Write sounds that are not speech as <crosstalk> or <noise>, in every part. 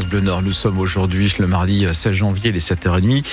France. Nous sommes aujourd'hui le mardi 16 janvier, les 7h30.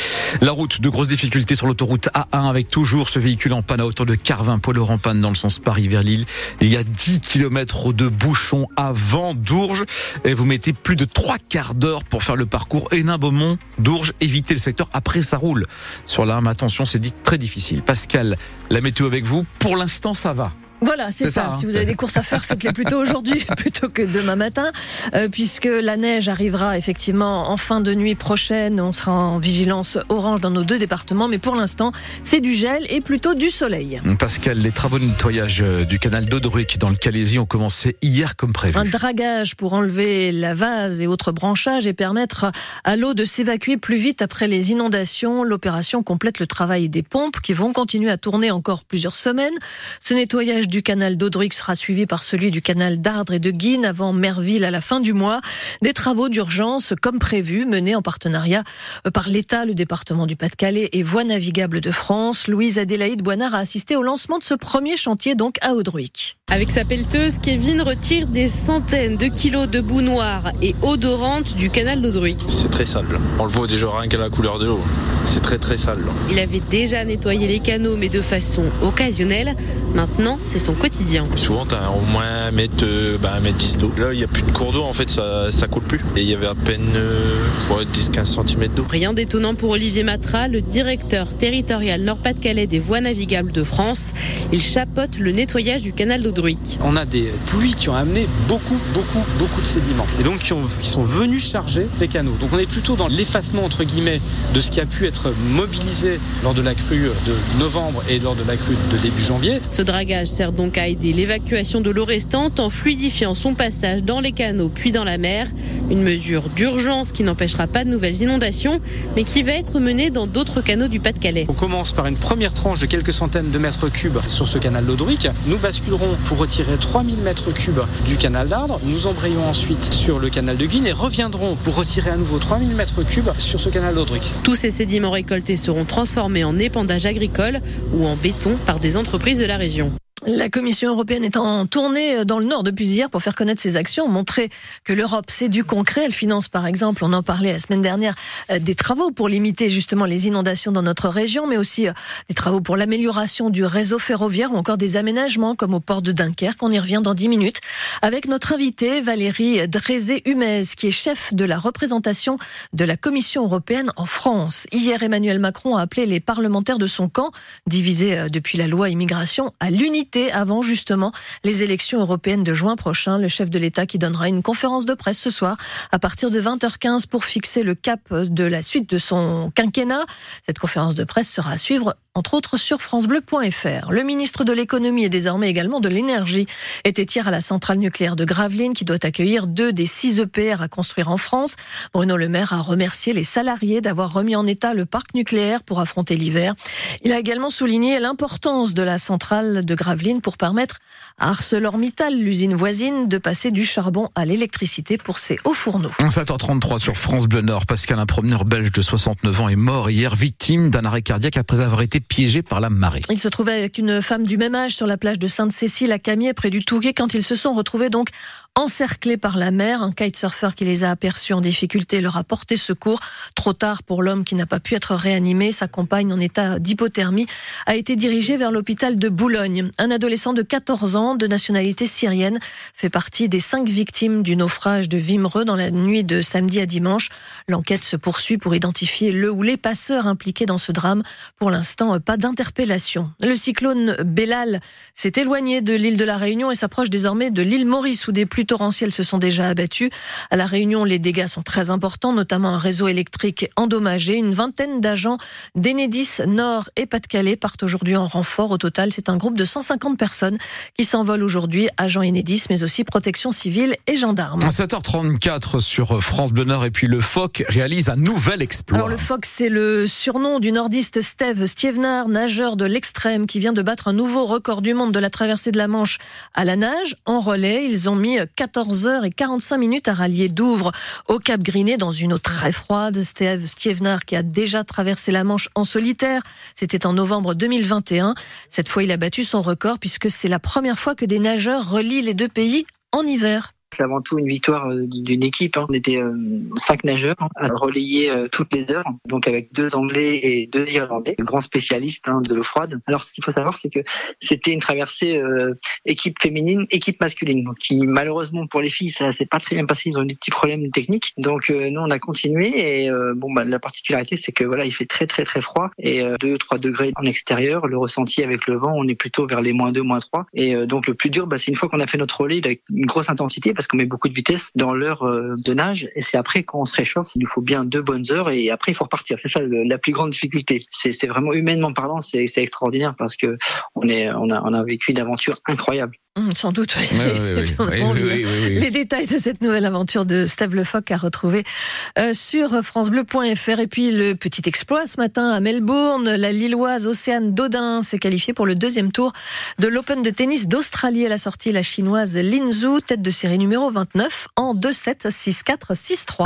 La route, de grosses difficultés sur l'autoroute A1 avec toujours ce véhicule en panne à hauteur de Carvin, lourd en panne dans le sens Paris vers Lille. Il y a 10 km de bouchons avant Dourges et vous mettez plus de trois quarts d'heure pour faire le parcours Hénin-Beaumont, Dourges, éviter le secteur. Après, ça roule. Sur la mais attention, c'est dit très difficile. Pascal, la météo avec vous. Pour l'instant, ça va. Voilà, c'est ça. hein. Si vous avez des courses à faire, faites-les plutôt aujourd'hui <laughs> plutôt que demain matin, euh, puisque la neige arrivera effectivement en fin de nuit prochaine. On sera en vigilance orange dans nos deux départements, mais pour l'instant, c'est du gel et plutôt du soleil. Pascal, les travaux de nettoyage euh, du canal d'Audruic dans le Calaisie ont commencé hier comme prévu. Un dragage pour enlever la vase et autres branchages et permettre à l'eau de s'évacuer plus vite après les inondations. L'opération complète le travail des pompes qui vont continuer à tourner encore plusieurs semaines. Ce nettoyage du canal d'Audruic sera suivi par celui du canal d'Ardre et de Guine avant Merville à la fin du mois. Des travaux d'urgence comme prévu menés en partenariat euh, par l'État, le département du Pas-de-Calais et Voies navigables de France. Louise Adélaïde Boinard a assisté au lancement de ce premier chantier donc à Audruic. Avec sa pelleteuse, Kevin retire des centaines de kilos de boue noire et odorante du canal d'Audruic. C'est très sale. On le voit déjà rien qu'à la couleur de l'eau. C'est très très sale. Il avait déjà nettoyé les canaux, mais de façon occasionnelle. Maintenant, c'est son quotidien. Souvent, t'as au moins 1 mètre, euh, bah, 1 mètre 10 d'eau. Là, il n'y a plus de cours d'eau, en fait, ça, ça coule plus. Et il y avait à peine euh, 10-15 cm d'eau. Rien d'étonnant pour Olivier Matra, le directeur territorial Nord-Pas-de-Calais des voies navigables de France. Il chapeaute le nettoyage du canal On a des pluies qui ont amené beaucoup, beaucoup, beaucoup de sédiments. Et donc, qui, ont, qui sont venus charger ces canaux. Donc, on est plutôt dans l'effacement, entre guillemets, de ce qui a pu être mobilisé lors de la crue de novembre et lors de la crue de début janvier. Ce dragage sert donc à aider l'évacuation de l'eau restante en fluidifiant son passage dans les canaux puis dans la mer. Une mesure d'urgence qui n'empêchera pas de nouvelles inondations, mais qui va être menée dans d'autres canaux du Pas-de-Calais. On commence par une première tranche de quelques centaines de mètres cubes sur ce canal d'Audruic. Nous basculerons pour retirer 3000 mètres cubes du canal d'Ardre. Nous embrayons ensuite sur le canal de Guine et reviendrons pour retirer à nouveau 3000 mètres cubes sur ce canal d'Audruic. Tous ces sédiments récoltés seront transformés en épandage agricole ou en béton par des entreprises de la région. La Commission européenne est en tournée dans le Nord depuis hier pour faire connaître ses actions, montrer que l'Europe c'est du concret. Elle finance par exemple, on en parlait la semaine dernière, euh, des travaux pour limiter justement les inondations dans notre région, mais aussi euh, des travaux pour l'amélioration du réseau ferroviaire ou encore des aménagements comme au port de Dunkerque. On y revient dans 10 minutes avec notre invitée Valérie Drézé-Humez qui est chef de la représentation de la Commission européenne en France. Hier, Emmanuel Macron a appelé les parlementaires de son camp, divisés euh, depuis la loi immigration, à l'unité avant justement les élections européennes de juin prochain. Le chef de l'État qui donnera une conférence de presse ce soir à partir de 20h15 pour fixer le cap de la suite de son quinquennat. Cette conférence de presse sera à suivre entre autres sur francebleu.fr. Le ministre de l'économie et désormais également de l'énergie était hier à la centrale nucléaire de Gravelines qui doit accueillir deux des six EPR à construire en France. Bruno Le Maire a remercié les salariés d'avoir remis en état le parc nucléaire pour affronter l'hiver. Il a également souligné l'importance de la centrale de Gravelines pour permettre à ArcelorMittal, l'usine voisine, de passer du charbon à l'électricité pour ses hauts fourneaux. 7h33 sur France Bleu Nord. Pascal, un promeneur belge de 69 ans, est mort hier, victime d'un arrêt cardiaque après avoir été piégé par la marée. Il se trouvait avec une femme du même âge sur la plage de Sainte-Cécile à Camier, près du Touquet, quand ils se sont retrouvés donc encerclés par la mer. Un kitesurfer qui les a aperçus en difficulté leur a porté secours. Trop tard pour l'homme qui n'a pas pu être réanimé. Sa compagne en état d'hypothermie a été dirigée vers l'hôpital de Boulogne. Un adolescent de 14 ans de nationalité syrienne fait partie des cinq victimes du naufrage de Vimereux dans la nuit de samedi à dimanche. L'enquête se poursuit pour identifier le ou les passeurs impliqués dans ce drame. Pour l'instant, pas d'interpellation. Le cyclone Bellal s'est éloigné de l'île de la Réunion et s'approche désormais de l'île Maurice où des pluies torrentielles se sont déjà abattues. À la Réunion, les dégâts sont très importants, notamment un réseau électrique endommagé. Une vingtaine d'agents d'Enedis Nord et Pas-de-Calais partent aujourd'hui en renfort. Au total, c'est un groupe de 150 personnes qui s'envolent aujourd'hui, agents Enedis, mais aussi protection civile et gendarmes. 7h34 sur France Bleu Nord et puis le PHOC réalise un nouvel exploit. Alors le PHOC, c'est le surnom du nordiste Steve Stievnar, nageur de l'extrême, qui vient de battre un nouveau record du monde de la traversée de la Manche à la nage. En relais, ils ont mis 14 heures et 45 minutes à rallier Douvres au Cap Griné dans une eau très froide. Steve Stievnar qui a déjà traversé la Manche en solitaire. C'était en novembre 2021. Cette fois, il a battu son record puisque c'est la première fois que des nageurs relient les deux pays en hiver. C'est avant tout une victoire euh, d'une équipe. Hein. On était euh, cinq nageurs hein, à relayer euh, toutes les heures, donc avec deux Anglais et deux Irlandais, grands spécialistes hein, de l'eau froide. Alors ce qu'il faut savoir, c'est que c'était une traversée équipe féminine, équipe masculine, donc qui malheureusement pour les filles, ça s'est pas très bien passé. Ils ont eu des petits problèmes techniques. Donc nous, on a continué et bon, bah, la particularité, c'est que voilà, il fait très très très froid et 2-3 degrés en extérieur. Le ressenti avec le vent, on est plutôt vers les moins 2, moins 3. Et donc le plus dur, bah, c'est une fois qu'on a fait notre relais avec une grosse intensité qu'on met beaucoup de vitesse dans l'heure euh, de nage. Et c'est après quand on se réchauffe, il nous faut bien deux bonnes heures et après il faut repartir. C'est ça la plus grande difficulté. C'est vraiment humainement parlant, c'est extraordinaire parce que on a vécu une aventure incroyable. Hum, sans doute, Les détails de cette nouvelle aventure de Steve Lefoc à retrouver euh, sur francebleu.fr. Et puis le petit exploit ce matin à Melbourne, la Lilloise Océane Dodin s'est qualifiée pour le deuxième tour de l'Open de tennis d'Australie. Elle a sorti la chinoise Lin Zhu, tête de série numéro 29, en 2-7, 6-4, 6-3.